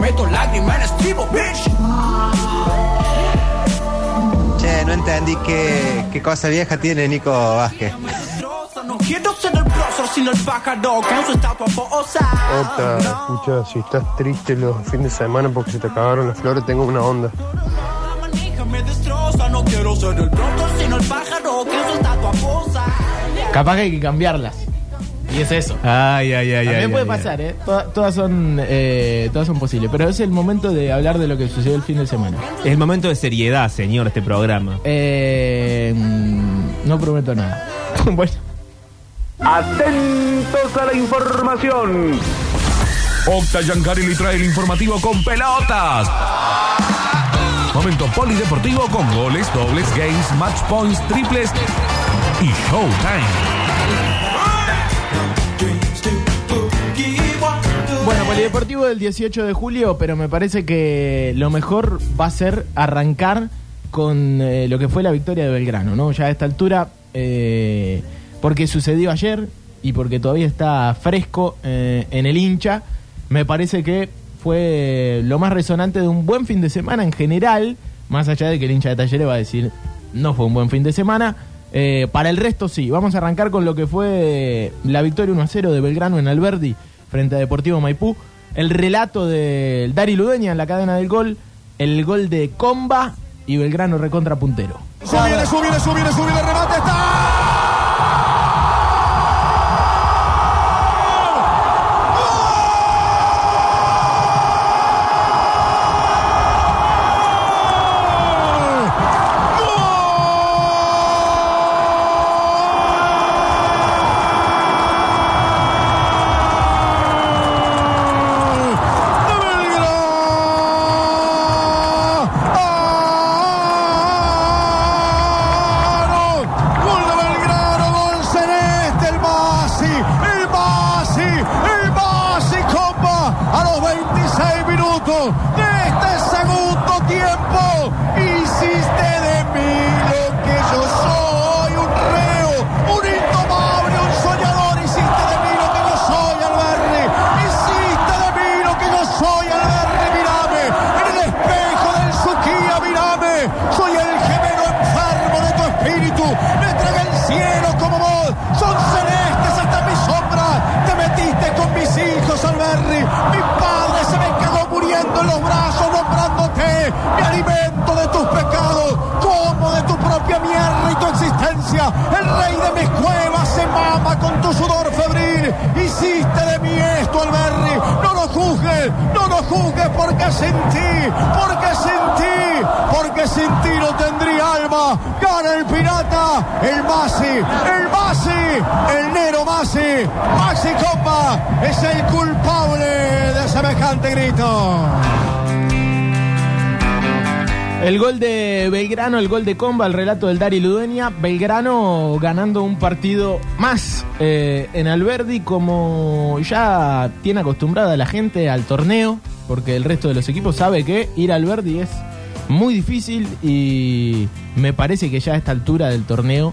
meto lágrimas en estribo, bitch. Che, no entendí qué, qué cosa vieja tiene Nico Vázquez. No quiero ser el prócer, sino el pájaro con su estatua posa. Ota, escucha, si estás triste los fines de semana porque se te acabaron las flores, tengo una onda. La manija me destroza, no quiero ser el prócer, sino el pájaro con su estatua posa. Capaz que hay que cambiarlas. Y es eso. Ay, ay, ay, También ay, puede ay, pasar, ¿eh? Toda- todas, son, eh, todas son posibles. Pero es el momento de hablar de lo que sucedió el fin de semana. Es el momento de seriedad, señor, este programa. Eh, mm, no prometo nada. bueno. Atentos a la información. Octa Giancarelli trae el informativo con pelotas. Momento polideportivo con goles, dobles, games, match points, triples y showtime. Bueno, Polideportivo del 18 de julio, pero me parece que lo mejor va a ser arrancar con eh, lo que fue la victoria de Belgrano, ¿no? Ya a esta altura, eh, porque sucedió ayer y porque todavía está fresco eh, en el hincha, me parece que fue lo más resonante de un buen fin de semana en general, más allá de que el hincha de Talleres va a decir no fue un buen fin de semana. eh, para el resto sí, vamos a arrancar con lo que fue la victoria 1 a 0 de Belgrano en Alberdi frente a Deportivo Maipú. El relato del Dari Ludeña en la cadena del gol, el gol de Comba y Belgrano recontra puntero. Subir, subir, subir, subir, remate está. Me entregué el cielo como vos. Son celestes hasta mi sombra. Te metiste con mis hijos, Alberri. Mi padre se me quedó muriendo en los brazos nombrándote. Me alimento de tus pecados. Como de tu propia mierda y tu existencia. El rey de mis cuevas se mama con tu sudor febril. Hiciste de mí esto, Alberri. No lo juzgues, no lo juzgues porque sin ti, porque sin ti, porque sin ti no tendría alma. Gana el pirata, el Masi, el Masi, el Nero Masi. Maxi Copa es el culpable de semejante grito. El gol de Belgrano, el gol de Comba, el relato del Dari Ludueña. Belgrano ganando un partido más eh, en Alberdi, como ya tiene acostumbrada la gente al torneo, porque el resto de los equipos sabe que ir a Alberdi es muy difícil y me parece que ya a esta altura del torneo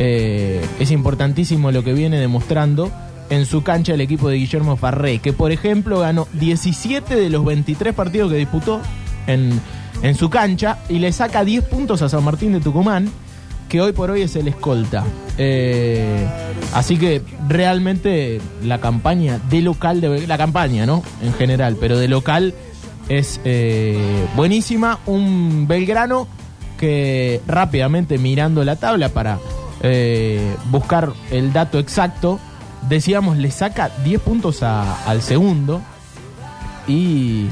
eh, es importantísimo lo que viene demostrando en su cancha el equipo de Guillermo Farré, que por ejemplo ganó 17 de los 23 partidos que disputó en, en su cancha y le saca 10 puntos a San Martín de Tucumán, que hoy por hoy es el escolta. Eh, así que realmente la campaña de local, de, la campaña, ¿no? En general, pero de local es eh, buenísima. Un Belgrano que rápidamente mirando la tabla para eh, buscar el dato exacto, decíamos, le saca 10 puntos a- al segundo y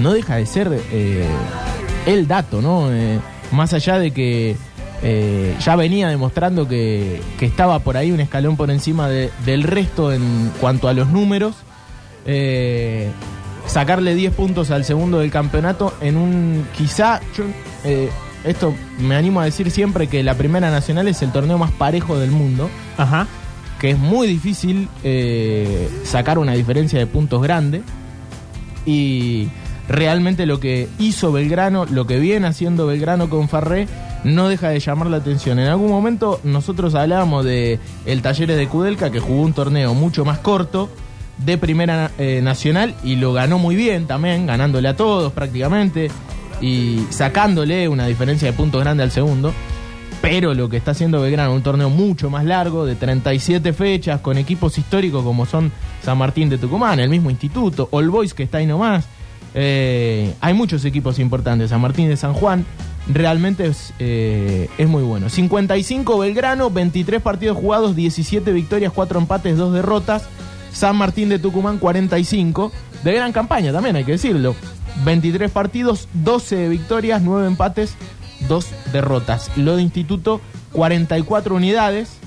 no deja de ser eh, el dato, ¿no? Eh, más allá de que eh, ya venía demostrando que, que estaba por ahí un escalón por encima de- del resto en cuanto a los números. eh, sacarle 10 puntos al segundo del campeonato en un quizá yo eh, esto me animo a decir siempre que la primera nacional es el torneo más parejo del mundo Ajá. que es muy difícil sacar una diferencia de puntos grande y realmente lo que hizo Belgrano, lo que viene haciendo Belgrano con Farré, no deja de llamar la atención. En algún momento nosotros hablábamos de el Talleres de Kudelka que jugó un torneo mucho más corto, de Primera eh, Nacional y lo ganó muy bien también, ganándole a todos prácticamente y sacándole una diferencia de puntos grande al segundo. Pero lo que está haciendo Belgrano, un torneo mucho más largo, de 37 fechas, con equipos históricos como son San Martín de Tucumán, el mismo instituto, All Boys que está ahí nomás. Eh, hay muchos equipos importantes, San Martín de San Juan, realmente es, eh, es muy bueno. 55 Belgrano, 23 partidos jugados, 17 victorias, 4 empates, 2 derrotas. San Martín de Tucumán, 45. De gran campaña también, hay que decirlo. 23 partidos, 12 victorias, 9 empates, 2 derrotas. Lo de Instituto, 44 unidades,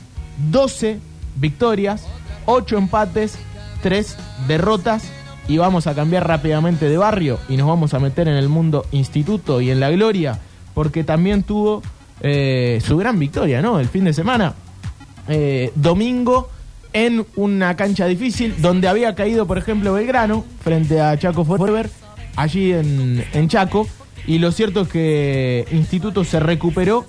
12 victorias, 8 empates, 3 derrotas. Y vamos a cambiar rápidamente de barrio y nos vamos a meter en el mundo instituto y en la gloria, porque también tuvo eh, su gran victoria, ¿no? El fin de semana. Eh, domingo en una cancha difícil, donde había caído, por ejemplo, Belgrano, frente a Chaco Forever, allí en, en Chaco. Y lo cierto es que Instituto se recuperó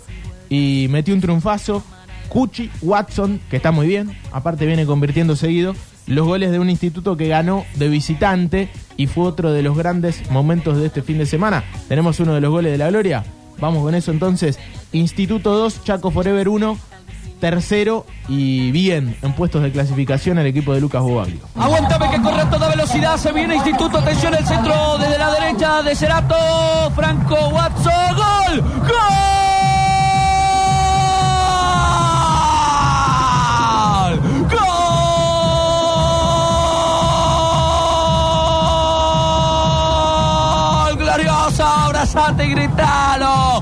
y metió un triunfazo. Cuchi, Watson, que está muy bien, aparte viene convirtiendo seguido, los goles de un instituto que ganó de visitante y fue otro de los grandes momentos de este fin de semana. Tenemos uno de los goles de la gloria. Vamos con eso entonces. Instituto 2, Chaco Forever 1, tercero y bien en puestos de clasificación el equipo de Lucas Bobaglio. Aguántame que corre a toda velocidad. Se viene Instituto. Atención, el centro desde la derecha de Cerato. Franco Watson. ¡Gol! ¡Gol! Abrazate y gritalo.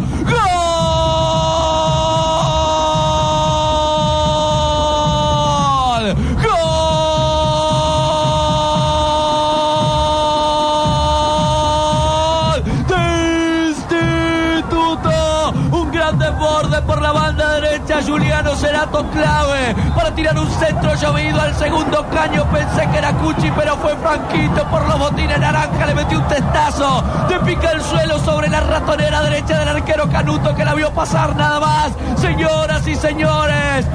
Centro llovido al segundo caño. Pensé que era Cuchi, pero fue Franquito por los botines naranja. Le metió un testazo. Te pica el suelo sobre la ratonera derecha del arquero Canuto que la vio pasar nada más. Señoras y señores,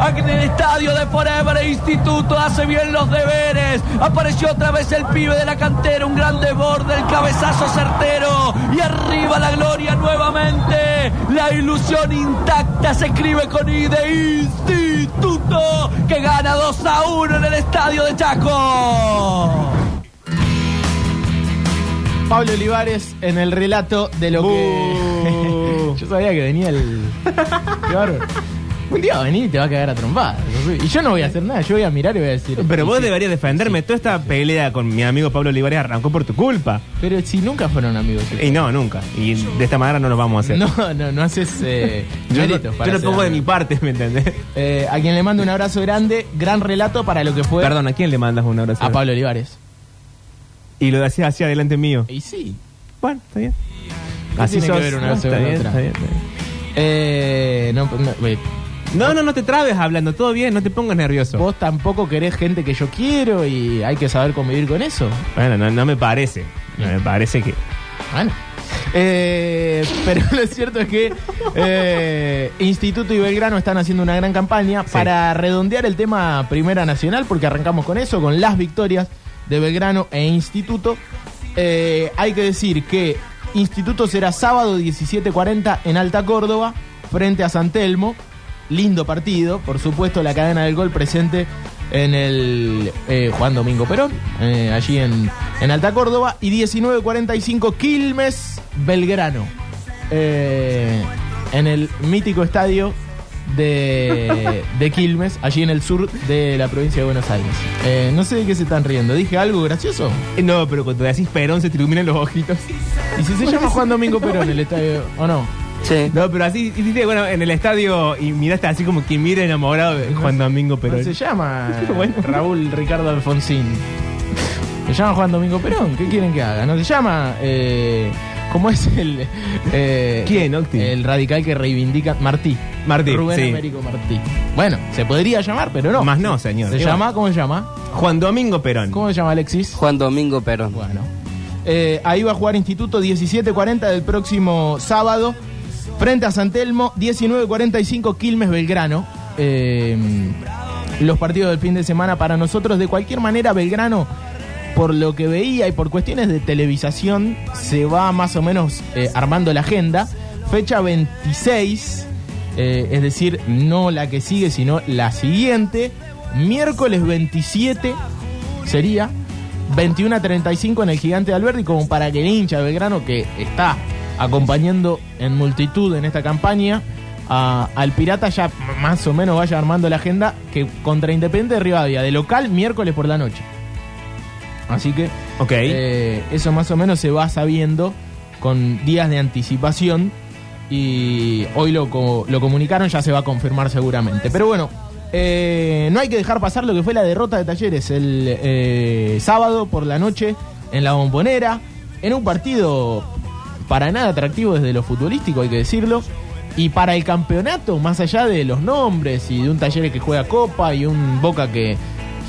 aquí en el estadio de Forever Instituto hace bien los deberes. Apareció otra vez el pibe de la cantera, un gran desborde, el cabezazo certero. Y arriba la gloria nuevamente. La ilusión intacta se escribe con I de Instituto que gana 2 a 1 en el estadio de Chaco. Pablo Olivares en el relato de lo que. yo sabía que venía el. Qué bárbaro. Un día va a venir y te va a cagar a trompadas. Y yo no voy a hacer nada, yo voy a mirar y voy a decir. Pero vos sí. deberías defenderme. Toda esta pelea con mi amigo Pablo Olivares arrancó por tu culpa. Pero si nunca fueron amigos. Y no, nunca. Y de esta manera no lo vamos a hacer. No, no, no haces eh, yo no, yo no ser pongo de mi parte, ¿me entendés? Eh, a quien le mando un abrazo grande, gran relato para lo que fue Perdón, ¿a quién le mandas un abrazo? a Pablo Olivares. Y lo decías así adelante mío. Y sí. Bueno, está bien. ¿Qué tiene que ver una cosa está con bien, otra? está bien, está bien. Eh, no, no, eh, No, no, no te trabes hablando, todo bien, no te pongas nervioso. vos tampoco querés gente que yo quiero y hay que saber convivir con eso. Bueno, no, no me parece. No me parece que. Bueno. Eh, pero lo cierto es que eh, Instituto y Belgrano están haciendo una gran campaña Sí. para redondear el tema Primera Nacional, porque arrancamos con eso, con las victorias de Belgrano e Instituto. Eh, hay que decir que Instituto será sábado 17.40 en Alta Córdoba, frente a San Telmo. Lindo partido, por supuesto, la cadena del gol presente en el eh, Juan Domingo Perón, eh, allí en, en Alta Córdoba. Y 19.45 Quilmes Belgrano, eh, en el mítico estadio de, de Quilmes, allí en el sur de la provincia de Buenos Aires. Eh, no sé de qué se están riendo, ¿dije algo gracioso? Eh, No, pero cuando decís Perón se te iluminan los ojitos. ¿Y si se llama Juan Domingo Perón el estadio o no? Sí. No, pero así, hiciste, bueno, en el estadio y miraste así como quien mira enamorado de Juan Domingo Perón. Se llama Bueno. Raúl Ricardo Alfonsín. Se llama Juan Domingo Perón. ¿Qué quieren que haga? No se llama. Eh, ¿Cómo es el. eh, ¿Quién, Octi? El radical que reivindica. Martí. Martí, Rubén sí. Américo Martí. Bueno, se podría llamar, pero no. Más no, señor. ¿Se ¿Qué llama? ¿Cómo se llama? Juan Domingo Perón. ¿Cómo se llama Alexis? Juan Domingo Perón. Bueno. Eh, ahí va a jugar Instituto 17.40 del próximo sábado. Frente a San Telmo, 19.45 Quilmes Belgrano. Eh, los partidos del fin de semana para nosotros. De cualquier manera, Belgrano, por lo que veía y por cuestiones de televisación, se va más o menos eh, armando la agenda. Fecha 26, eh, es decir, no la que sigue, sino la siguiente. Miércoles 27 sería 21 a 35 en el Gigante de Alberdi, como para que el hincha de Belgrano, que está acompañando en multitud en esta campaña, a- al Pirata ya más o menos vaya armando la agenda, que contra Independiente de Rivadavia, de local, miércoles por la noche. Así que Ok. eh, eso más o menos se va sabiendo con días de anticipación y hoy lo, lo comunicaron, ya se va a confirmar seguramente. Pero bueno, eh, no hay que dejar pasar lo que fue la derrota de Talleres el eh, sábado por la noche en la bombonera, en un partido para nada atractivo desde lo futbolístico, hay que decirlo. Y para el campeonato, más allá de los nombres y de un Talleres que juega Copa y un Boca que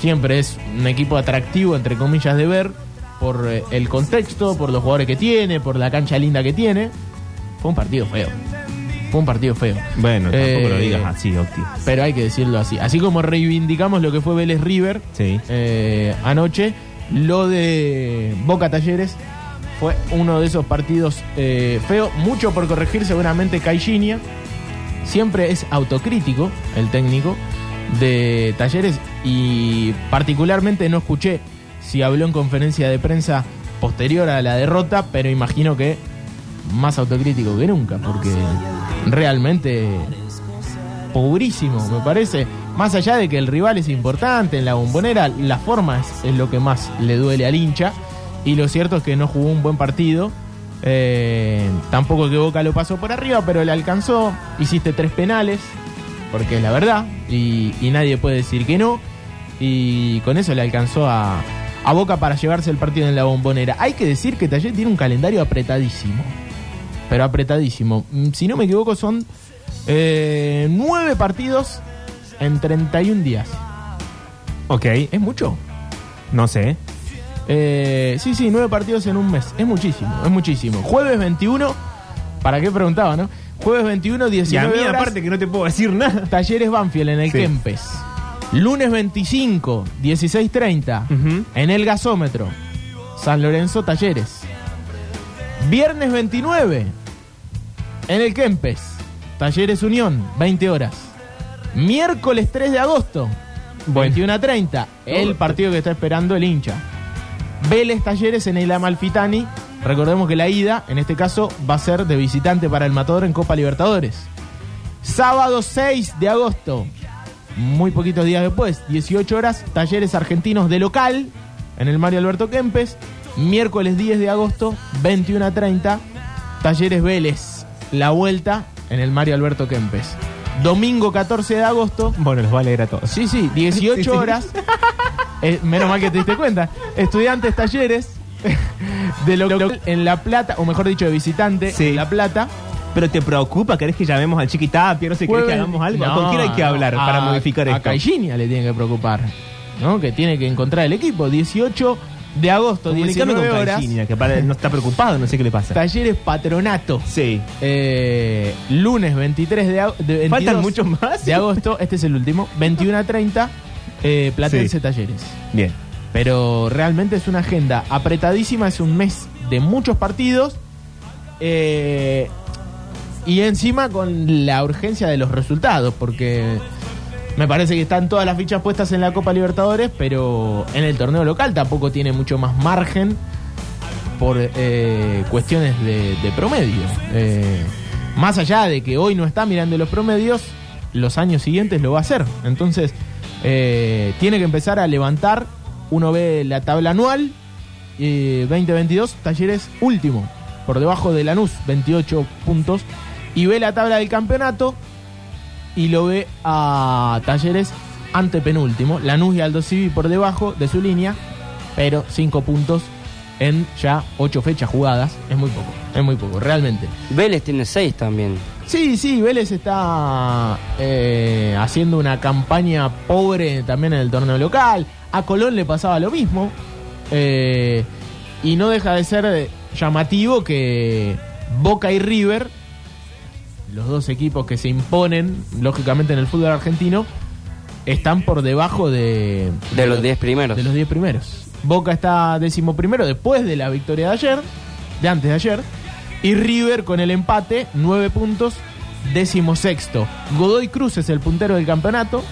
siempre es un equipo atractivo, entre comillas, de ver, por eh, el contexto, por los jugadores que tiene, por la cancha linda que tiene, fue un partido feo. Fue un partido feo. Bueno, tampoco lo Eh, digas así, Octi. Pero hay que decirlo así. Así como reivindicamos lo que fue Vélez River Sí. eh, anoche, lo de Boca Talleres fue uno de esos partidos eh, feos. Mucho por corregir seguramente Caixinha. Siempre es autocrítico el técnico de Talleres y particularmente no escuché si habló en conferencia de prensa posterior a la derrota, pero imagino que más autocrítico que nunca, porque realmente pobrísimo, me parece. Más allá de que el rival es importante en la bombonera, la forma es, es lo que más le duele al hincha. Y lo cierto es que no jugó un buen partido. Eh, tampoco que Boca lo pasó por arriba, pero le alcanzó. Hiciste tres penales, porque es la verdad. Y, y nadie puede decir que no. Y con eso le alcanzó a, a Boca para llevarse el partido en la bombonera. Hay que decir que Taller tiene un calendario apretadísimo. Pero apretadísimo. Mm, Si no me equivoco, son eh, nueve partidos en 31 días. Ok. ¿Es mucho? No sé. Eh, sí, sí, nueve partidos en un mes. Es muchísimo, es muchísimo. Jueves 21, ¿para qué preguntaba, no? Jueves 21, Y a 19 mí, horas, aparte que no te puedo decir nada. Talleres Banfield en el Sí. Kempes. Lunes 25, 16.30, Ujú. en el gasómetro. San Lorenzo Talleres. Viernes 29, en el Kempes. Talleres Unión, 20 horas. Miércoles 3 de agosto, 21 a 30, el partido que está esperando el hincha. Vélez Talleres en el Amalfitani. Recordemos que la ida, en este caso, va a ser de visitante para el Matador en Copa Libertadores. Sábado 6 de agosto, muy poquitos días después, 18 horas, Talleres Argentinos de local en el Mario Alberto Kempes. Miércoles 10 de agosto, 21 a 30, Talleres Vélez, la vuelta en el Mario Alberto Kempes. Domingo 14 de agosto, Bueno, los va a leer a todos. Sí, sí, 18 Sí, sí. horas. Eh, menos mal que te diste cuenta. Estudiantes talleres de local en La Plata, o mejor dicho, de visitante Sí. en La Plata. Pero te preocupa, ¿querés que llamemos al Chiquitapia? No sé, ¿querés que hagamos algo? No, ¿Con quién hay que hablar a- para modificar A esto? Caixinha le tiene que preocupar, ¿no? Que tiene que encontrar el equipo. 18 de agosto, Comunicame 19 con horas. Caixinha, que para- no está preocupado, no sé qué le pasa. Talleres Patronato. Sí. Eh, lunes 23 de, ag- de 22 ¿Faltan muchos más? de agosto. Este es el último. 21 a 30. Eh, Platense Sí. Talleres. Bien. Pero realmente es una agenda apretadísima, es un mes de muchos partidos. eh, y encima con la urgencia de los resultados, porque me parece que están todas las fichas puestas en la Copa Libertadores, pero en el torneo local tampoco tiene mucho más margen por eh, cuestiones de, de promedio. Eh, más allá de que hoy no está mirando los promedios, los años siguientes lo va a hacer. Entonces, eh, tiene que empezar a levantar. Uno ve la tabla anual, eh, 2022, Talleres último, por debajo de Lanús, 28 puntos. Y ve la tabla del campeonato y lo ve a Talleres antepenúltimo. Lanús y Aldo Civi por debajo de su línea, pero 5 puntos en ya 8 fechas jugadas. Es muy poco, es muy poco, realmente. Vélez tiene seis también. Sí, sí, Vélez está eh, haciendo una campaña pobre también en el torneo local. A Colón le pasaba lo mismo. Eh, y no deja de ser llamativo que Boca y River, los dos equipos que se imponen, lógicamente, en el fútbol argentino, están por debajo de, De los 10 primeros. de los 10 primeros. Boca está décimo primero después de la victoria de ayer, de antes de ayer. Y River con el empate, 9 puntos, décimo sexto. Godoy Cruz es el puntero del campeonato,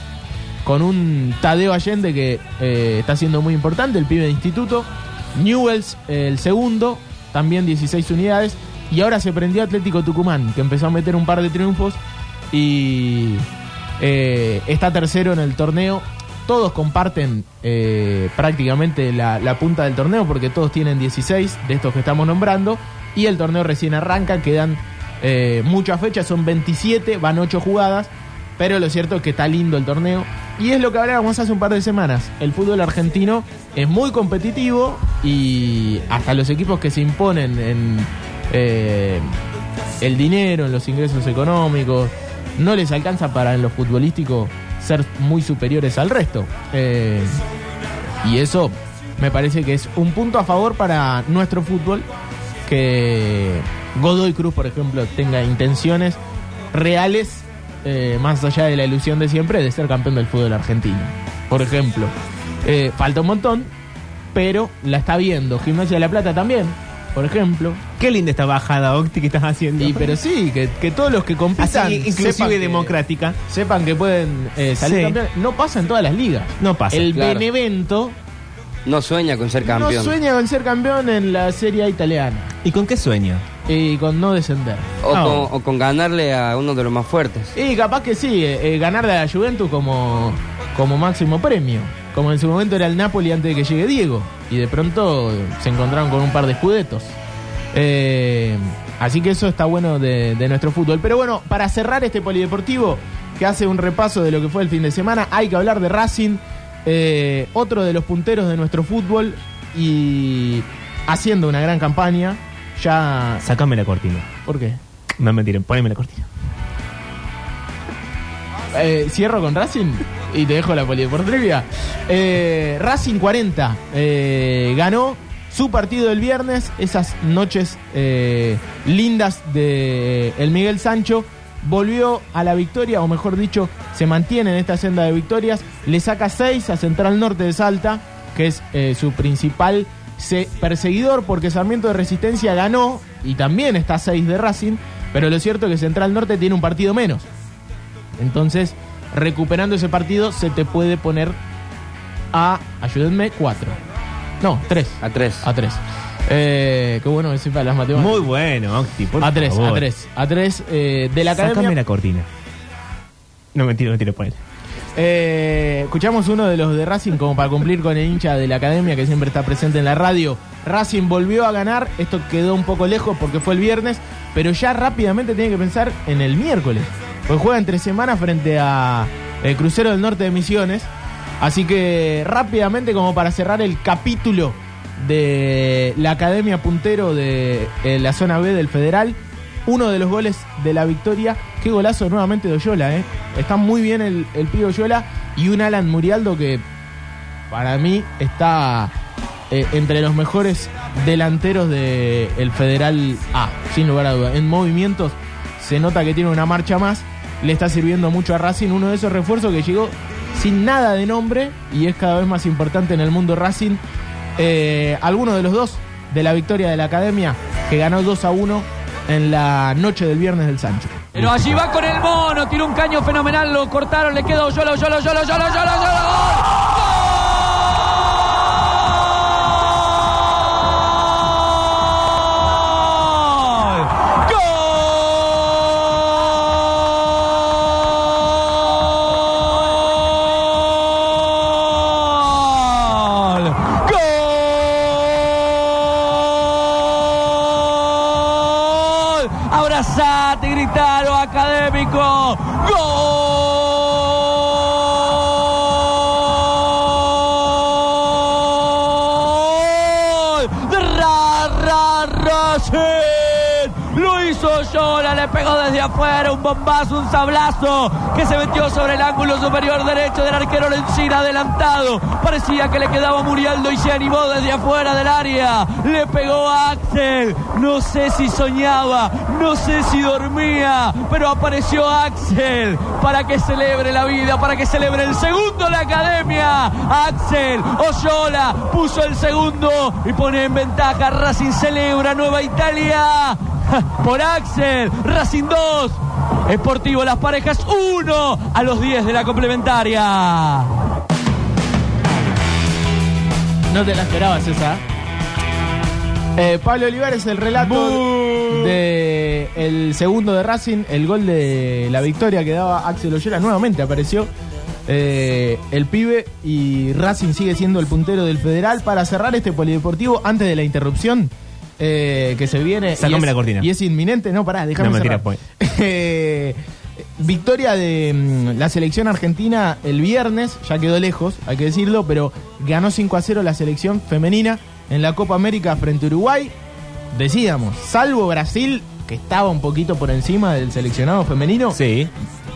con un Tadeo Allende que eh, está siendo muy importante, el pibe de instituto. Newells el segundo, también 16 unidades. Y ahora se prendió Atlético Tucumán, que empezó a meter un par de triunfos y eh, está tercero en el torneo. Todos comparten eh, prácticamente la, punta del torneo porque todos tienen 16 de estos que estamos nombrando. Y el torneo recién arranca, quedan eh, muchas fechas, son 27, van 8 jugadas. Pero lo cierto es que está lindo el torneo. Y es lo que hablábamos hace un par de semanas. El fútbol argentino es muy competitivo y hasta los equipos que se imponen en eh, el dinero, en los ingresos económicos, no les alcanza para en lo futbolístico ser muy superiores al resto. Eh, y eso me parece que es un punto a favor para nuestro fútbol que Godoy Cruz, por ejemplo, tenga intenciones reales, eh, más allá de la ilusión de siempre, de ser campeón del fútbol argentino. Por ejemplo, Eh, falta un montón, pero la está viendo. Gimnasia de la Plata también, por ejemplo. Qué linda esta bajada, Octi, que estás haciendo. Y pero sí, que, que todos los que compitan Así, inclusive sepan que- democrática. sepan que pueden eh, salir Sí. campeones. No pasa en todas las ligas. No pasa. El claro. Benevento No sueña con ser campeón. no sueña con ser campeón en la Serie A italiana ¿Y con qué sueño? y con no descender. O, No. con, o con ganarle a uno de los más fuertes. Y capaz que sí, eh, eh, ganarle a la Juventus como, como máximo premio. Como en su momento era el Napoli antes de que llegue Diego. Y de pronto se encontraron con un par de escudetos. Eh, así que eso está bueno de, de nuestro fútbol. Pero bueno, para cerrar este polideportivo, que hace un repaso de lo que fue el fin de semana, hay que hablar de Racing, eh, otro de los punteros de nuestro fútbol y haciendo una gran campaña. Ya. Sácame la cortina. ¿Por qué? No me tiren, poneme la cortina. Eh, cierro con Racing y te dejo la polideportiva. Eh, Racing 40 eh, ganó su partido del viernes, esas noches eh, lindas de el Miguel Sancho. Volvió a la victoria, o mejor dicho, se mantiene en esta senda de victorias. Le saca 6 a Central Norte de Salta, que es su principal se- perseguidor, porque Sarmiento de Resistencia ganó y también está 6 de Racing. Pero lo cierto es que Central Norte tiene un partido menos. Entonces, recuperando ese partido, se te puede poner a, ayúdenme, 4. No, 3. A tres. A 3. Eh, qué bueno decir para las matemáticas. Muy bueno, Octi, por a 3, favor. a 3. A 3 eh, de la Sácame academia. la cortina. No, mentira, mentira, ponele. Eh, escuchamos uno de los de Racing como para cumplir con el hincha de la academia que siempre está presente en la radio. Racing volvió a ganar, esto quedó un poco lejos porque fue el viernes, pero ya rápidamente tiene que pensar en el miércoles. Pues juega entre semanas frente a el Crucero del Norte de Misiones. Así que rápidamente como para cerrar el capítulo de la Academia Puntero de eh, la zona B del Federal, uno de los goles de la victoria. Qué golazo nuevamente de Oyola, ¿eh? Está muy bien el, el pibe Oyola y un Alan Murialdo que para mí está eh, entre los mejores delanteros del Federal A, sin lugar a duda. En movimientos se nota que tiene una marcha más, le está sirviendo mucho a Racing, uno de esos refuerzos que llegó sin nada de nombre y es cada vez más importante en el mundo Racing. Eh, alguno de los dos de la victoria de la Academia que ganó 2 a 1 en la noche del viernes del Sancho. Pero allí va con el mono, tiró un caño fenomenal, lo cortaron, le quedó Oyola, Oyola, Oyola, Oyola, Oyola, Oyola, Gritaron académico. Afuera un bombazo, un sablazo que se metió sobre el ángulo superior derecho del arquero Lencina adelantado. Parecía que le quedaba Murialdo y se animó desde afuera del área. Le pegó a Axel. No sé si soñaba, no sé si dormía, pero apareció Axel para que celebre la vida, para que celebre el segundo la academia. Axel Oyola puso el segundo y pone en ventaja. Racing celebra Nueva Italia por Axel. Racing 2. Esportivo Las Parejas 1 a los 10 de la complementaria. No te la esperabas esa. Eh, Pablo Olivares, el relato de el segundo de Racing, el gol de la victoria que daba Axel Ollera, nuevamente apareció eh, el pibe y Racing sigue siendo el puntero del Federal para cerrar este polideportivo antes de la interrupción eh, que se viene. Y es- la cortina. Y es inminente, no, pará, déjame No, mentira, cerrar. pues. Eh, victoria de mm, la selección argentina el viernes, ya quedó lejos, hay que decirlo, pero ganó 5 a 0 la selección femenina en la Copa América frente a Uruguay. Decíamos, salvo Brasil, que estaba un poquito por encima del seleccionado femenino, Sí.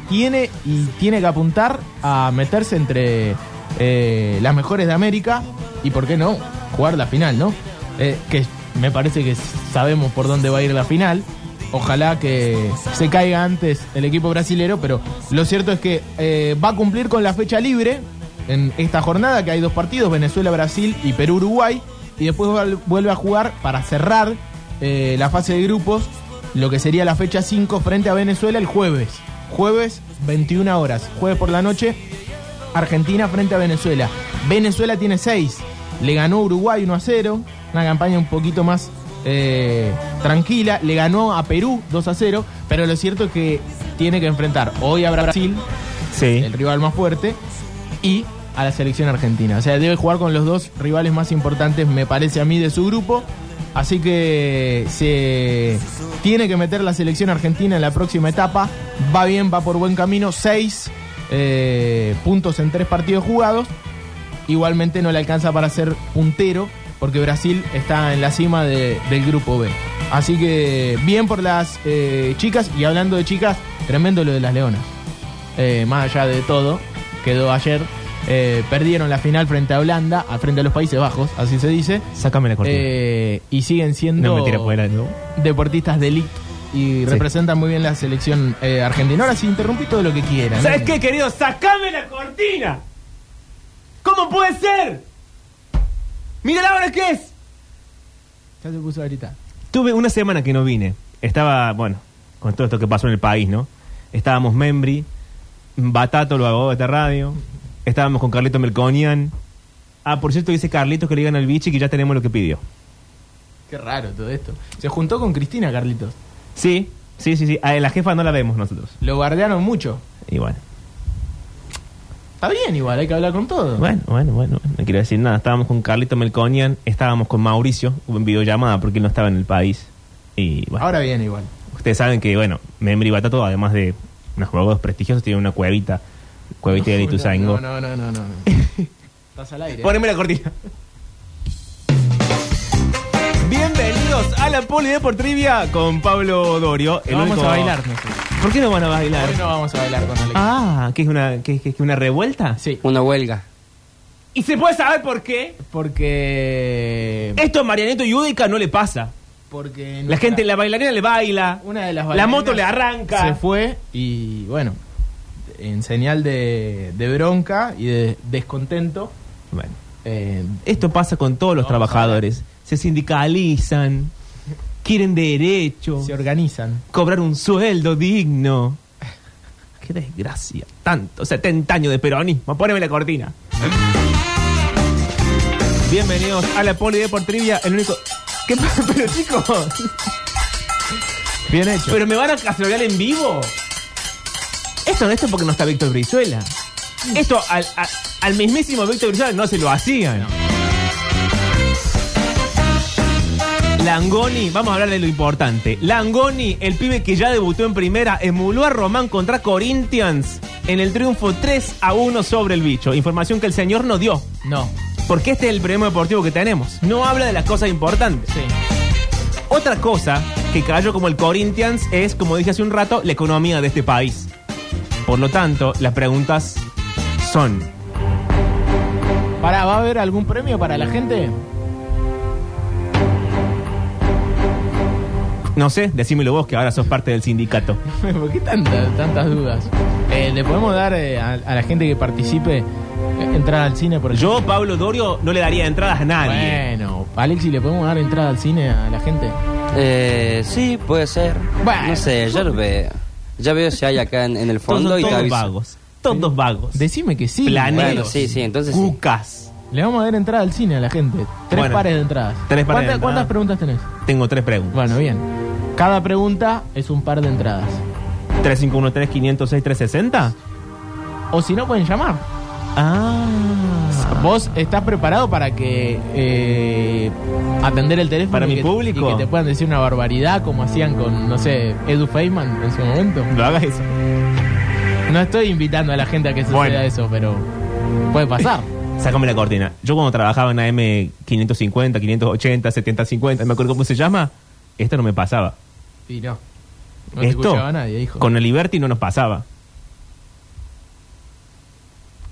tiene y tiene que apuntar a meterse entre eh, las mejores de América y, ¿por qué no?, jugar la final, ¿no? Eh, que me parece que sabemos por dónde va a ir la final. Ojalá que se caiga antes el equipo brasilero, pero lo cierto es que eh, va a cumplir con la fecha libre en esta jornada, que hay dos partidos, Venezuela-Brasil y Perú-Uruguay, y después vuel- vuelve a jugar para cerrar eh, la fase de grupos, lo que sería la fecha 5 frente a Venezuela el jueves. Jueves, 21 horas. Jueves por la noche, Argentina frente a Venezuela. Venezuela tiene 6. Le ganó Uruguay 1 a 0. Una campaña un poquito más eh, tranquila. Le ganó a Perú 2 a 0. Pero lo cierto es que tiene que enfrentar hoy a Brasil, Sí. el rival más fuerte, y a la selección argentina. O sea, debe jugar con los dos rivales más importantes, me parece a mí, de su grupo. Así que se tiene que meter la selección argentina en la próxima etapa. Va bien, va por buen camino. Seis eh, puntos en tres partidos jugados. Igualmente no le alcanza para ser puntero, porque Brasil está en la cima de- del grupo B. Así que bien por las eh, chicas. Y hablando de chicas, tremendo lo de las leonas. Eh, más allá de todo, quedó ayer. eh, perdieron la final frente a Holanda, a frente a los Países Bajos, así se dice. Sácame la cortina. Eh, y siguen siendo no me tires fuera, ¿no? deportistas de elite y representan muy bien la selección eh, argentina. Ahora sí, interrumpí todo lo que quieran. ¿Sabes ¿eh? qué, querido? ¡Sácame la cortina! ¿Cómo puede ser? ¡Mira la hora que es! Ya se puso ahorita. Tuve una semana que no vine. Estaba, bueno, con todo esto que pasó en el país, ¿no? Estábamos Membri, Batato lo hago de esta radio. Estábamos con Carlito Melconian. Ah, por cierto, dice Carlitos que le digan al bichi que ya tenemos lo que pidió. Qué raro todo esto. Se juntó con Cristina, Carlitos. Sí, sí, sí, sí. A la jefa no la vemos nosotros. Lo guardearon mucho. Y bueno. Está bien igual, hay que hablar con todo. Bueno, bueno, bueno, no quiero decir nada. Estábamos con Carlito Melconian, estábamos con Mauricio, hubo en videollamada porque él no estaba en el país. Y bueno, Ahora bien igual. ustedes saben que, bueno, Membri Batato, además de unos juegos prestigiosos, tienen una cuevita, cuevita de Ituzaingó. No, no, no, no. no. Estás al aire. Poneme la cortina. Bienvenidos a la Poli por Trivia con Pablo Dorio. No vamos a bailar nosotros. ¿Por qué no van a bailar? Hoy no vamos a bailar con Alex. Ah, ¿que es una, que- que una revuelta? Sí, Una huelga. ¿Y se puede saber por qué? porque... Esto a Marianito y Udica no le pasa. Porque La gente, la bailarina le baila. Una de las La moto le arranca. Se fue y bueno, en señal de, de bronca y de descontento, Bueno, eh, esto pasa con todos los trabajadores. Se sindicalizan, quieren derecho, se organizan. cobrar un sueldo digno. Qué desgracia. Tanto, 70 años de peronismo. Poneme la cortina. Bienvenidos a la Poli de por Trivia, el único. ¿Qué pasa? Pero chicos, Bien hecho. ¿pero me van a cacerolear en vivo? Esto no es porque no está Víctor Brizuela. Esto al, al- al mismísimo Víctor Brizuela no se lo hacían. Langoni, vamos a hablar de lo importante. Langoni, el pibe que ya debutó en primera, emuló a Román contra Corinthians en el triunfo 3 a 1 sobre el bicho. Información que el señor no dio. no, Porque este es el premio deportivo que tenemos. No habla de las cosas importantes. sí. Otra cosa que cayó como el Corinthians es, como dije hace un rato, la economía de este país. Por lo tanto, las preguntas son... Pará, ¿va a haber algún premio para la gente? No sé, decímelo vos que ahora sos parte del sindicato. ¿Por qué tantas, tantas dudas? Eh, ¿Le podemos dar eh, a, a la gente que participe eh, entrada al cine? Por Yo, Pablo Dorio, no le daría entradas a nadie. Bueno, Alexi, ¿le podemos dar entrada al cine a la gente? Eh, sí, puede ser. Bueno. No sé, ya lo veo. Ya veo si hay acá en, en el fondo todos y te todos aviso. vagos. Todos vagos. Decime que sí. Planeros. Bueno, sí, sí, entonces sí. Le vamos a dar entrada al cine a la gente. Tres Bueno, pares de entradas. tres pares de ¿Cuántas, entradas. ¿Cuántas preguntas tenés? Tengo tres preguntas. Bueno, bien. Cada pregunta es un par de entradas. 351-3506-360. O si no, pueden llamar. Ah. ¿Vos estás preparado para que eh, atender el teléfono? ¿Para y mi que- público? Y que te puedan decir una barbaridad como hacían con, no sé, Edu Feynman en su momento. No hagas eso. No estoy invitando a la gente a que suceda Bueno. eso, pero puede pasar. Sácame la cortina. Yo cuando trabajaba en AM 550, 580, 7050, me acuerdo cómo se llama, esto no me pasaba. Y no. No te esto escuchaba nadie, hijo. con el Liberty no nos pasaba.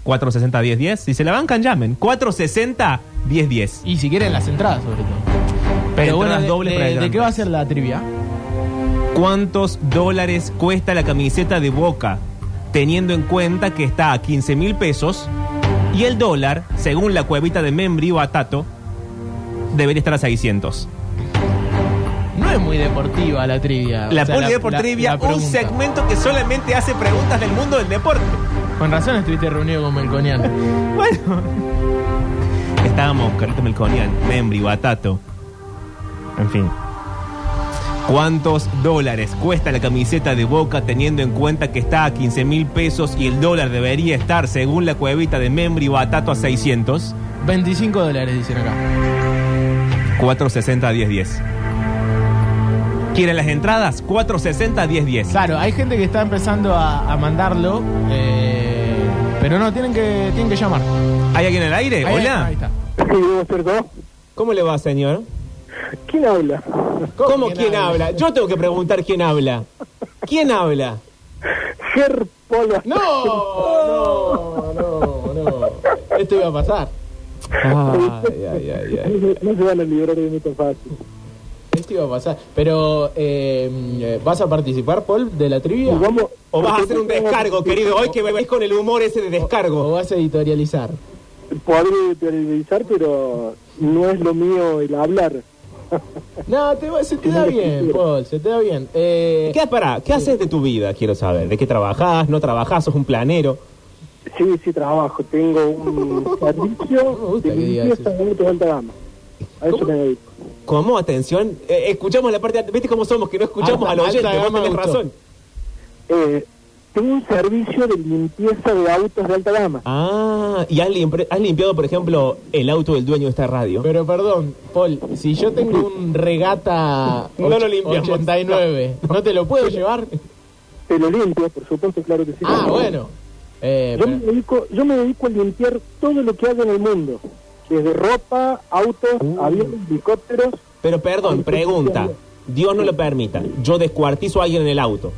460-1010. Si se la bancan, llamen. 460-1010. Y si quieren las entradas, sobre todo. Pero bueno, Entradas de, dobles para de- ¿de qué va a ser la trivia? ¿Cuántos dólares cuesta la camiseta de Boca? Teniendo en cuenta que está a 15 mil pesos y el dólar, según la cuevita de Membri o Atato, debería estar a 600. No es muy deportiva la trivia. La O sea, polideportrivia, la- la un pregunta. segmento que solamente hace preguntas del mundo del deporte. Con razón estuviste reunido con Melconian. Bueno. Estábamos Carlito Melconian, Membri, Batato. En fin. ¿Cuántos dólares cuesta la camiseta de Boca teniendo en cuenta que está a 15 mil pesos y el dólar debería estar, según la cuevita de Membri, Batato, a 600? 25 dólares, dicen acá. 460 1010. ¿Quieren las entradas? 460 1010. Claro, hay gente que está empezando a, a mandarlo, eh, pero no, tienen que, tienen que llamar. ¿Hay alguien en el aire? Ahí- Hola. Ahí está. ¿Cómo le va, señor? ¿Quién habla? ¿Cómo quién habla? Yo tengo que preguntar quién habla. ¿Quién habla? Ger Polo. No, no, no, no. Esto iba a pasar. Ay, ay, ay, ay. No se van a librar de mí tan fácil. Esto iba a pasar. Pero, eh, ¿vas a participar, Paul, de la trivia? Vamos- O vas a hacer un descargo, querido. Hoy que me veis con el humor ese de ¿O descargo. vas a editorializar? Podré televisar, pero no es lo mío el hablar. No, te, va- se te da bien, Paul, se te da bien. Eh, ¿Qué, pará, ¿Qué haces de tu vida? Quiero saber. ¿De qué trabajás? ¿No trabajás? ¿Sos un planero? Sí, sí, trabajo. Tengo un servicio de limpieza alta gama. A eso ¿Cómo? me dedico. ¿Cómo? Atención. Eh, escuchamos la parte... ¿Viste cómo somos? Que no escuchamos Alta- al oyente. alta Vos tenés razón. Eh, tengo un servicio de limpieza de autos de alta gama. Ah, ¿y has, has limpiado, por ejemplo, el auto del dueño de esta radio? Pero perdón, Paul, si yo tengo un regata No lo limpiamos. 89, ¿no te lo puedo llevar? Te lo limpio, por supuesto, claro que sí. Ah, bueno. Eh, Yo me, dedico, yo me dedico a limpiar todo lo que hay en el mundo. Desde ropa, autos, Uh. aviones, helicópteros. Pero perdón, pregunta. Dios no lo permita. Yo descuartizo a alguien en el auto.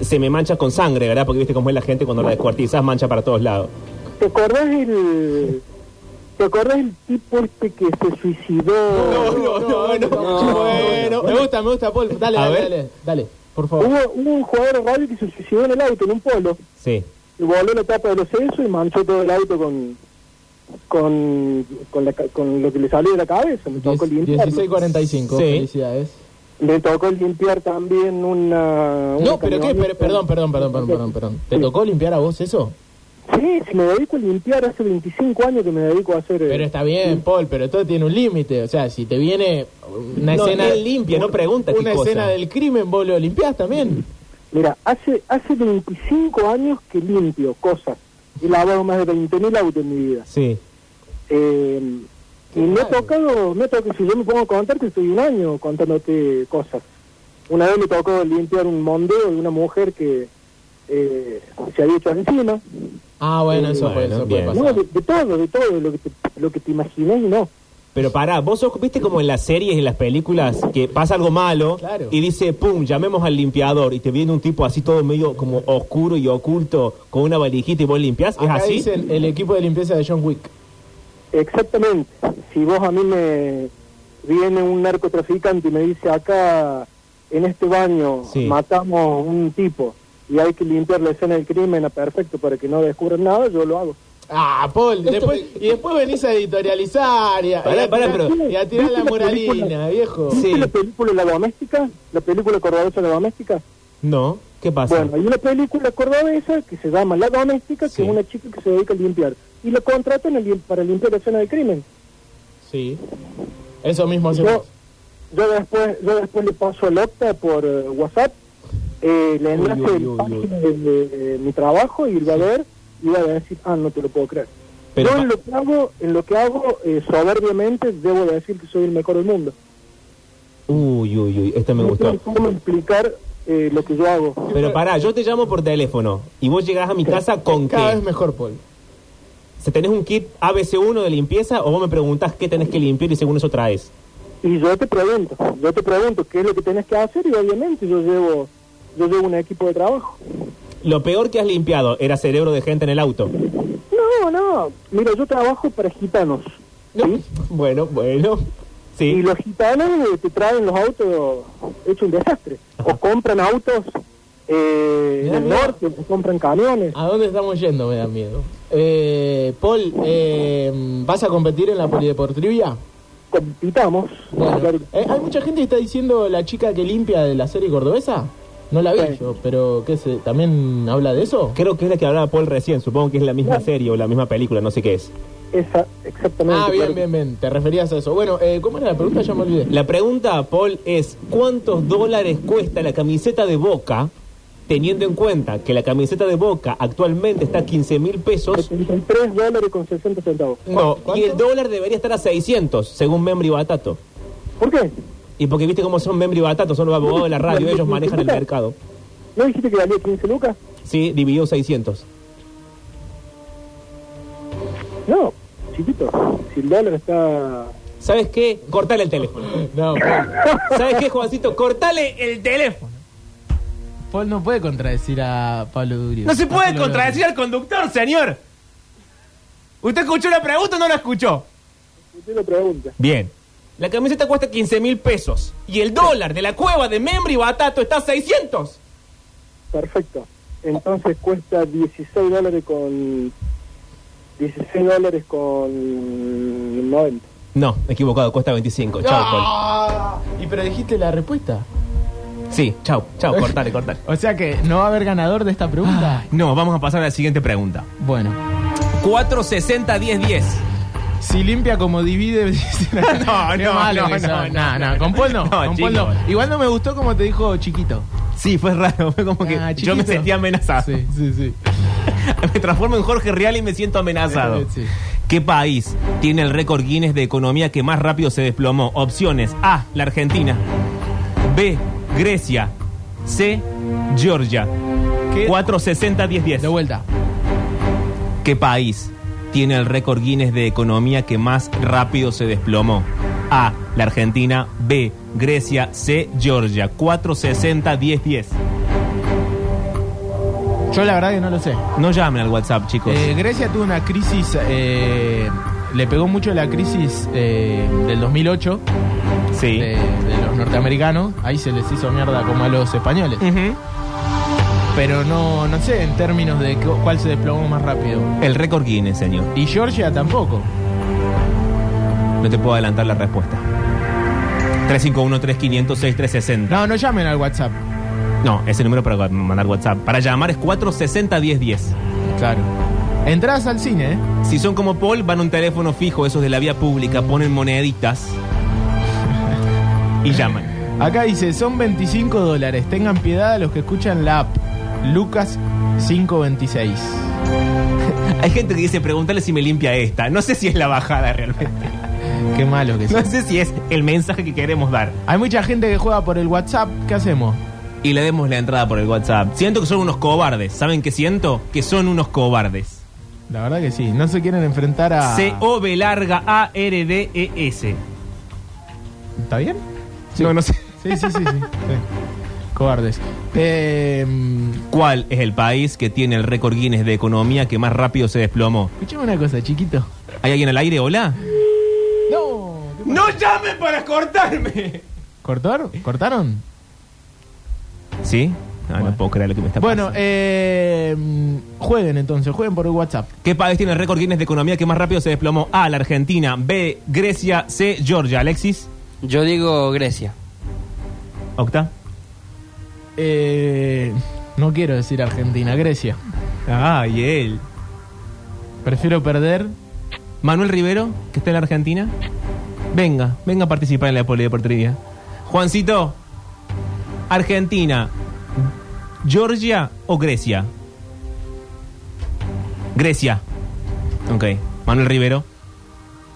Se me mancha con sangre, ¿verdad? Porque viste cómo es la gente cuando la descuartizas, mancha para todos lados. ¿Te acordás el... ¿Te acordás el tipo este que se suicidó? no, no, bueno, bueno. Me gusta, me gusta, Paul. Dale, A dale, ver. dale, dale, por favor. Hubo, hubo un jugador de radio que se suicidó en el auto, en un polo. Sí. Y voló la tapa de los sesos y manchó todo el auto con con, con, la ca- con lo que le salió de la cabeza. Me tocó Diez- limpiar. 1645, Sí. felicidades. Me tocó limpiar también una... una No, pero qué, perdón, perdón, perdón, perdón, perdón, perdón. ¿Te Sí. tocó limpiar a vos eso? Sí, sí, me dedico a limpiar hace 25 años que me dedico a hacer... eh, Pero está bien, Paul, pero todo tiene un límite. O sea, si te viene una No, escena. él limpia, no pregunta qué Una cosa. escena del crimen, vos lo limpiás también. Mira, hace hace 25 años que limpio cosas. He lavado más de 20.000 autos en mi vida. Sí. Eh, y me ha tocado, me ha tocado, si yo me pongo a contar que estoy un año contándote cosas. Una vez me tocó limpiar un mondeo de una mujer que eh, se había hecho encima. Ah, bueno, eso, Bueno, eso puede pasar. No, de, de todo, de todo, lo que te, lo que te imaginas y no. Pero pará, vos sos, viste como en las series y en las películas que pasa algo malo Claro. y dice, pum, llamemos al limpiador y te viene un tipo así todo medio como oscuro y oculto con una valijita y vos limpiás, ¿es Acá así? dicen el equipo de limpieza de John Wick. Exactamente. Si vos a mí me viene un narcotraficante y me dice acá en este baño Sí. matamos un tipo y hay que limpiar la escena del crimen a perfecto para que no descubran nada, yo lo hago. Ah, Paul, después, y después venís a editorializar y a, Pará, y a pará, tirar, pero- y a tirar ¿Viste la la moralina, película? viejo. ¿Viste Sí. la película La Doméstica? ¿La película cordobesa La Doméstica? No, ¿qué pasa? Bueno, hay una película cordobesa que se llama La Doméstica, que Sí. es una chica que se dedica a limpiar. Y lo contratan para limpiar la escena del crimen. Sí. Eso mismo hacemos. Yo, yo después yo después le paso al Octa por eh, WhatsApp eh, el enlace uy, de la uy, página de, de- de mi trabajo y va a ver y va a decir, ah, no te lo puedo creer. Pero yo en lo que hago, en lo que hago eh, soberbiamente, debo de decir que soy el mejor del mundo. Uy, uy, uy, este me No gustó. cómo explicar eh, lo que yo hago. Pero pará, yo te llamo por teléfono y vos llegás a mi casa con Cada qué? vez mejor, Paul. ¿Se tenés un kit ABC1 de limpieza o vos me preguntás qué tenés que limpiar y según eso traes? Y yo te pregunto, yo te pregunto qué es lo que tienes que hacer y obviamente yo llevo yo llevo un equipo de trabajo. Lo peor que has limpiado era cerebro de gente en el auto. No, no, mira, yo trabajo para gitanos. ¿sí? Bueno, bueno. Y Sí. los gitanos eh, te traen los autos hecho un desastre. O compran autos eh, del norte, o compran camiones. ¿A dónde estamos yendo? Me da miedo. Eh, Paul, eh, ¿vas a competir en la polideportrivia? Compitamos. Bueno, Claro. eh, hay mucha gente que está diciendo la chica que limpia de la serie cordobesa. No la vi Sí. yo, pero ¿qué se, ¿también habla de eso? Creo que es la que hablaba Paul recién. Supongo que es la misma serie o la misma película, no sé qué es. Esa, exactamente. Ah, bien, claro. bien, bien. Te referías a eso. Bueno, eh, ¿cómo era la pregunta? Ya me olvidé. La pregunta, Paul, es ¿cuántos dólares cuesta la camiseta de Boca, teniendo en cuenta que la camiseta de Boca actualmente está a 15 mil pesos? 73 dólares con 60 centavos. No, ¿Cuánto? y el dólar debería estar a 600, según Membri Batato. ¿Por qué? Y porque viste cómo son Membri Batato, son los abogados de la radio, ellos manejan el mercado. ¿No dijiste que valía 15 lucas? Sí, dividido 600. No, chiquito. Si el dólar está... ¿Sabes qué? Cortale el teléfono. No, Paul, ¿Sabes qué, Juancito? Cortale el teléfono. Paul no puede contradecir a Pablo Durio. No se puede Pablo contradecir al conductor, señor. ¿Usted escuchó la pregunta o no la escuchó? Usted lo pregunta. Bien. La camiseta cuesta 15 mil pesos. Y el dólar de la cueva de Membri Batato está a 600. Perfecto. Entonces cuesta 16 dólares con... 16 dólares con 90. No, equivocado, cuesta 25. Durio. Chao, Paul. Ah, ¿Y pero dijiste la respuesta? Sí, chao, chao, cortale, cortale. O sea que no va a haber ganador de esta pregunta. No, vamos a pasar a la siguiente pregunta. Bueno, 460 10 10. Si limpia como divide. No, no, no, no, no, no, no. con Paul no. Con Paul no. Igual no me gustó como te dijo chiquito. Sí, fue raro, fue como que Ah, yo me chiquito. sentí amenazado. Sí, sí, sí. me transformo en Jorge Real y me siento amenazado. Sí. ¿Qué país tiene el récord Guinness de economía que más rápido se desplomó? Opciones: A. La Argentina. B. Grecia. C. Georgia. ¿Qué? 460 10 10. De vuelta. ¿Qué país tiene el récord Guinness de economía que más rápido se desplomó? A. La Argentina. B. Grecia. C. Georgia. 460 10 10. Yo la verdad que no lo sé. No llamen al WhatsApp, chicos. Eh, Grecia tuvo una crisis, eh, le pegó mucho la crisis eh, del 2008 sí. de, de los norteamericanos. Ahí se les hizo mierda como a los españoles. Ujú. Pero no, no sé en términos de cu- cuál se desplomó más rápido. El récord Guinness, señor. Y Georgia tampoco. No te puedo adelantar la respuesta. 351-3500-6360. No, no llamen al WhatsApp. No, ese número para mandar WhatsApp. Para llamar es 460-1010. Claro. Entradas al cine, ¿eh? Si son como Paul, van a un teléfono fijo, esos de la vía pública, ponen moneditas y llaman. Acá dice, son 25 dólares. Tengan piedad a los que escuchan la app. Lucas 526. Hay gente que dice, pregúntale si me limpia esta. No sé si es la bajada realmente. Qué malo que No sé si es el mensaje que queremos dar. Hay mucha gente que juega por el WhatsApp. ¿Qué hacemos? Y le demos la entrada por el WhatsApp. Siento que son unos cobardes. ¿Saben qué siento? Que son unos cobardes. La verdad que sí. No se quieren enfrentar a. C-O-B larga A-R-D-E-S. ¿Está bien? No, no sé. Sí, sí, sí. sí. Sí. Cobardes. Eh, ¿Cuál es el país que tiene el récord Guinness de economía que más rápido se desplomó? escuchame una cosa, chiquito. ¿Hay alguien al aire? ¿Hola? No. ¡No llamen para cortarme! ¿Cortaron? ¿Cortaron? ¿Sí? Ah, No puedo creer lo que me está Bueno, pasando. eh, jueguen entonces, jueguen por el WhatsApp. ¿Qué país tiene el récord Guinness de economía que más rápido se desplomó? A, la Argentina. B, Grecia. C, Georgia. Alexis. Yo digo Grecia. Octa. Eh, no quiero decir Argentina, Grecia. Ah, y él. Prefiero perder. Manuel Rivero, que está en la Argentina. Venga, venga a participar en la polideportiva. Juancito, Argentina, Georgia o Grecia. Grecia. Ok. Manuel Rivero,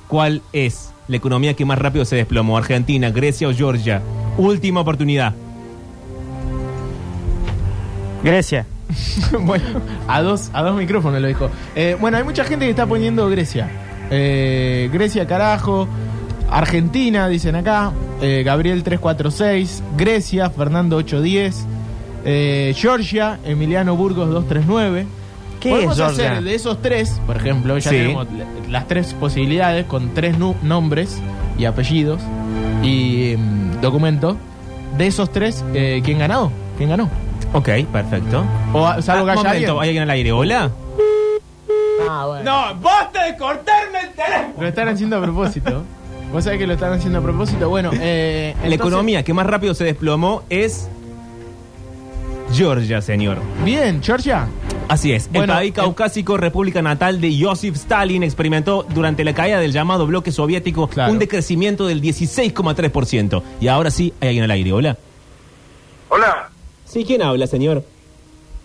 ¿cuál es la economía que más rápido se desplomó? ¿Argentina, Grecia o Georgia? Última oportunidad. Grecia. bueno, a dos, a dos micrófonos lo dijo. Eh, bueno, hay mucha gente que está poniendo Grecia. Eh, Grecia, carajo. Argentina, dicen acá. Eh, Gabriel 346. Grecia, Fernando 810. Eh, Georgia, Emiliano Burgos 239. ¿Qué Podemos es Georgia? hacer de esos tres, por ejemplo, ya Sí. tenemos la- las tres posibilidades con tres nombres y apellidos y mm, documento. De esos tres, eh, ¿quién ganó? ¿Quién ganó? Ok, perfecto. O salvo que Ah, haya momento, alguien. ¿hay alguien al aire? ¿Hola? Ah, bueno. No, basta de cortarme el teléfono. Lo están haciendo a propósito. Vos sabés que lo están haciendo a propósito. Bueno, eh, La economía que más rápido se desplomó es Georgia, señor. Bien, Georgia. Así es. Bueno, el país eh, caucásico, república natal de Joseph Stalin, experimentó durante la caída del llamado bloque soviético Claro. un decrecimiento del 16,3%. Y ahora sí, hay alguien al aire. Hola. Hola, Sí, ¿quién habla, señor?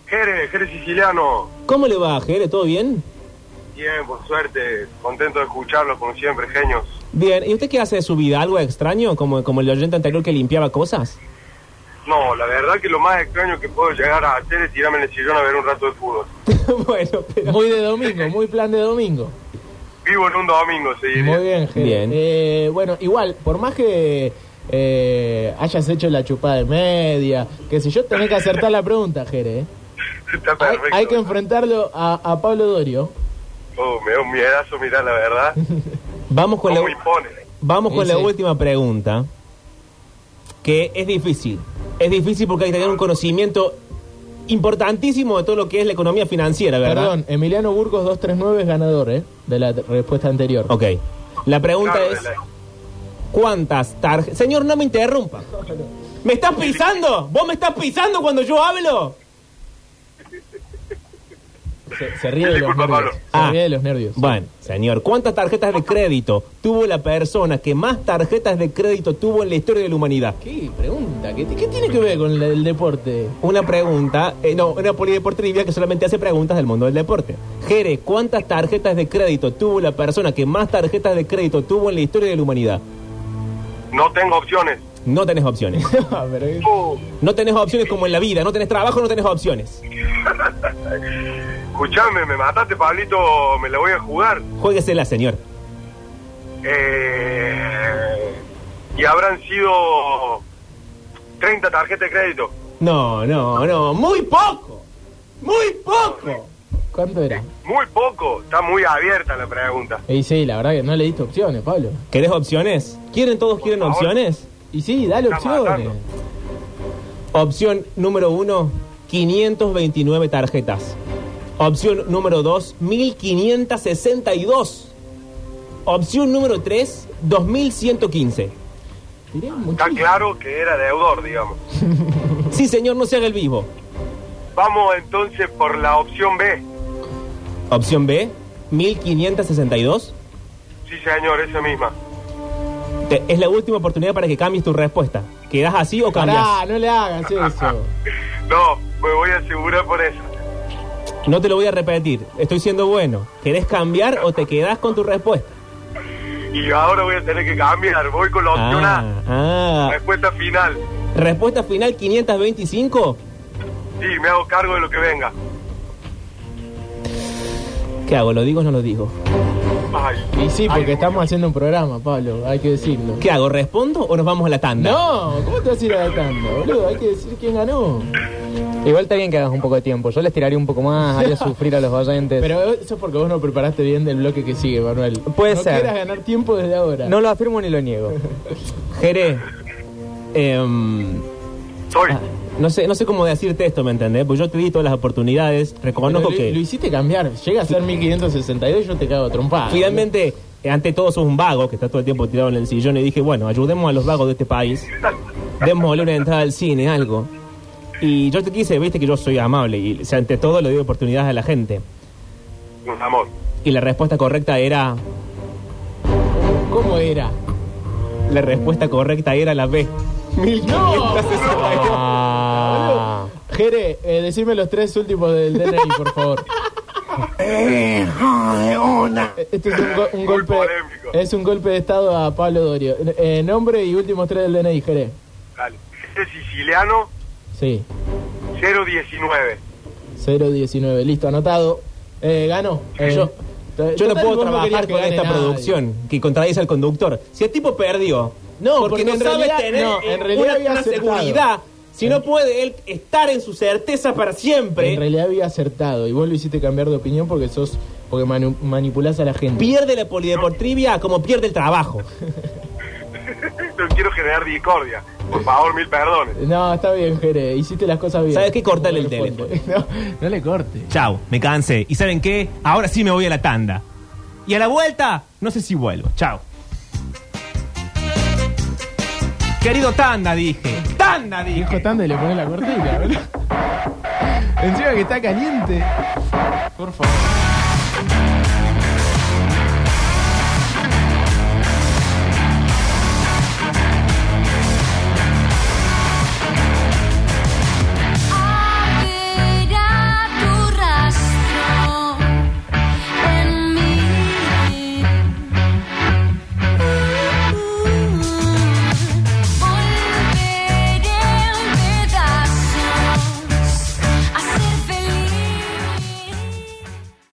Jere, Jere Siciliano. ¿Cómo le va, Jere? ¿Todo bien? Bien, por suerte, contento de escucharlo, como siempre, genios. Bien. ¿Y usted qué hace de su vida? ¿Algo extraño? Como, como el oyente anterior que limpiaba cosas? No, la verdad que lo más extraño que puedo llegar a hacer es tirarme en el sillón a ver un rato de fútbol. bueno, pero... Muy de domingo, muy plan de domingo. Vivo en un domingo, se diría. Muy bien, Jere. Bien. Eh, bueno, igual, por más que eh, hayas hecho la chupada de media, que si yo, tenés que acertar la pregunta, Jere. eh. Está Hay, perfecto. hay que enfrentarlo a, a Pablo Dorio. Oh, me da un miedazo, mirá, la verdad. Vamos con la, vamos con Sí, la sí. última pregunta, que es difícil. Es difícil porque hay que tener un conocimiento importantísimo de todo lo que es la economía financiera, ¿verdad? Perdón, Emiliano Burgos 239 es ganador, ¿eh? De la respuesta anterior. Ok. La pregunta Claro, es, ¿cuántas tarjetas... Señor, no me interrumpa. ¿Me estás pisando? ¿Vos me estás pisando cuando yo hablo? Se, se ríe de los nervios. Pablo. Se Ah. ríe de los nervios. Bueno, señor, ¿cuántas tarjetas de crédito tuvo la persona que más tarjetas de crédito tuvo en la historia de la humanidad? ¿Qué pregunta? ¿Qué, qué tiene que ver con el, el deporte? Una pregunta, eh, no, una polideportiva que solamente hace preguntas del mundo del deporte. Jere, ¿cuántas tarjetas de crédito tuvo la persona que más tarjetas de crédito tuvo en la historia de la humanidad? No tengo opciones. No tenés opciones. Uh, No tenés opciones como en la vida. No tenés trabajo, no tenés opciones. escuchame, me mataste, Pablito, me la voy a jugar. Juéguesela, señor. Eh, y habrán sido 30 tarjetas de crédito. No, no, no. Muy poco. Muy poco. ¿Cuánto era? Muy poco, está muy abierta la pregunta. Y sí, la verdad que no le diste opciones, Pablo. ¿Querés opciones? ¿Quieren todos quieren favor. opciones? Y sí, dale Está opciones. matando. Opción número uno, 529 tarjetas. Opción número dos, 1562. Opción número tres, 2115. Tiré Está muchísimo. claro que era deudor, digamos. Sí, señor, no se haga el vivo. Vamos entonces por la opción B. Opción B, 1562. Sí, señor, esa misma. Te- es la última oportunidad para que cambies tu respuesta. ¿Quedas así o cambias? Pará, no le hagas eso. No, me voy a asegurar por eso. No te lo voy a repetir. Estoy siendo bueno. ¿Querés cambiar o te quedás con tu respuesta? Y ahora voy a tener que cambiar. Voy con la opción Ah, A. ah. Respuesta final. Respuesta final 525. Sí, me hago cargo de lo que venga. ¿Qué hago? ¿Lo digo o no lo digo? Ay, Y sí, porque ay, estamos haciendo un programa, Pablo, hay que decirlo. ¿Qué hago? ¿Respondo o nos vamos a la tanda? No, ¿cómo te vas a ir adaptando, boludo? Hay que decir quién ganó. Igual está bien que hagas un poco de tiempo. Yo les tiraría un poco más, haría sufrir a los oyentes. Pero eso es porque vos no preparaste bien del bloque que sigue, Manuel. Puede no ser. quieras ganar tiempo desde ahora. no lo afirmo ni lo niego. Jere, em, Soy. ah, no sé, no sé cómo decirte esto, ¿me entendés? Porque yo te di todas las oportunidades, reconozco lo, que lo hiciste cambiar. Llega a ser 1562 y yo te cago trompada. finalmente, eh, ante todo sos un vago que está todo el tiempo tirado en el sillón y dije, bueno, ayudemos a los vagos de este país, démosle una entrada al cine, algo. Y yo te quise, viste que yo soy amable y o sea, ante todo le doy oportunidades a la gente. Un amor. Y la respuesta correcta era, ¿Cómo era? la respuesta correcta era la B. 1562. Ah. Jere, eh, decime los tres últimos del DNI, por favor. Eh, Este es un, go- un Muy golpe. polémico. Es un golpe de estado a Pablo Dorio. Eh, nombre y últimos tres del DNI, Jere. Dale. Es siciliano Sí, 019. 019. Listo, anotado. Eh, ganó. Eh, Yo- Yo no total, puedo vos trabajar que con gane esta nadie. producción que contradice al conductor. Si el tipo perdió, No, porque, porque no en sabe realidad- tener no, en eh, realidad una, había una seguridad, si no puede él estar en su certeza para siempre, En realidad había acertado y vos lo hiciste cambiar de opinión porque sos porque manu- manipulás a la gente. pierde la polideportrivia como pierde el trabajo. No quiero generar discordia. Por favor, mil perdones. No, está bien, Jere, hiciste las cosas bien. ¿Sabes qué? Cortale el teléfono. No, no le corte. Chao, me cansé. ¿Y saben qué? Ahora sí me voy a la tanda. Y a la vuelta, no sé si vuelvo. Chao. Querido Tanda, dije. Tanda, dije. Dijo tanto y le pone la cortina, ¿verdad? Encima que está caliente. Por favor.